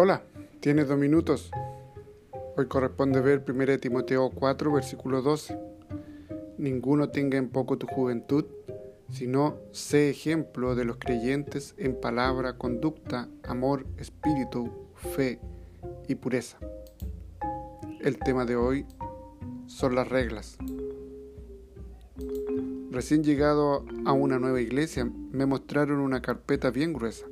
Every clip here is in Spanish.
Hola, tienes dos minutos. Hoy corresponde ver 1 Timoteo 4, versículo 12. Ninguno tenga en poco tu juventud, sino sé ejemplo de los creyentes en palabra, conducta, amor, espíritu, fe y pureza. El tema de hoy son las reglas. Recién llegado a una nueva iglesia, me mostraron una carpeta bien gruesa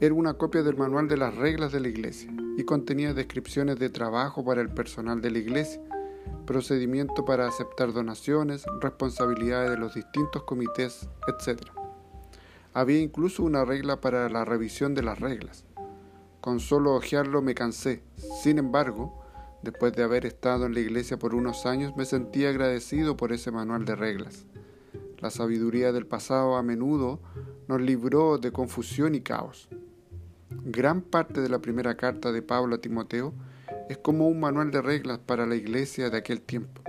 era una copia del manual de las reglas de la iglesia y contenía descripciones de trabajo para el personal de la iglesia, procedimiento para aceptar donaciones, responsabilidades de los distintos comités, etc. Había incluso una regla para la revisión de las reglas. Con solo hojearlo me cansé. Sin embargo, después de haber estado en la iglesia por unos años, me sentí agradecido por ese manual de reglas. La sabiduría del pasado a menudo nos libró de confusión y caos. Gran parte de la primera carta de Pablo a Timoteo es como un manual de reglas para la iglesia de aquel tiempo.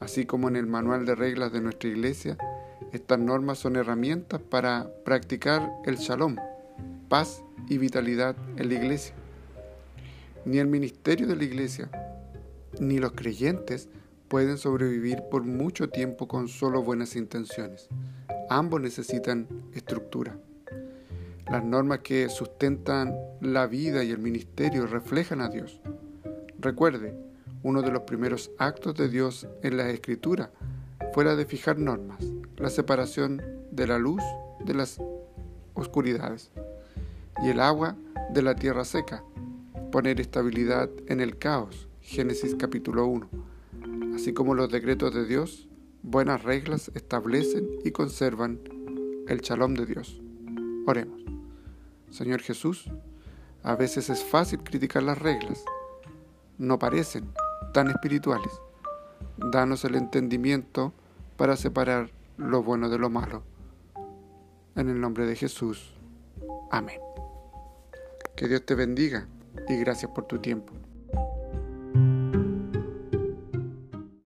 Así como en el manual de reglas de nuestra iglesia, estas normas son herramientas para practicar el shalom, paz y vitalidad en la iglesia. Ni el ministerio de la iglesia, ni los creyentes pueden sobrevivir por mucho tiempo con solo buenas intenciones. Ambos necesitan estructura. Las normas que sustentan la vida y el ministerio reflejan a Dios. Recuerde, uno de los primeros actos de Dios en la escritura fue la de fijar normas, la separación de la luz de las oscuridades y el agua de la tierra seca, poner estabilidad en el caos, Génesis capítulo 1. Así como los decretos de Dios, buenas reglas establecen y conservan el shalom de Dios. Oremos. Señor Jesús, a veces es fácil criticar las reglas. No parecen tan espirituales. Danos el entendimiento para separar lo bueno de lo malo. En el nombre de Jesús. Amén. Que Dios te bendiga y gracias por tu tiempo.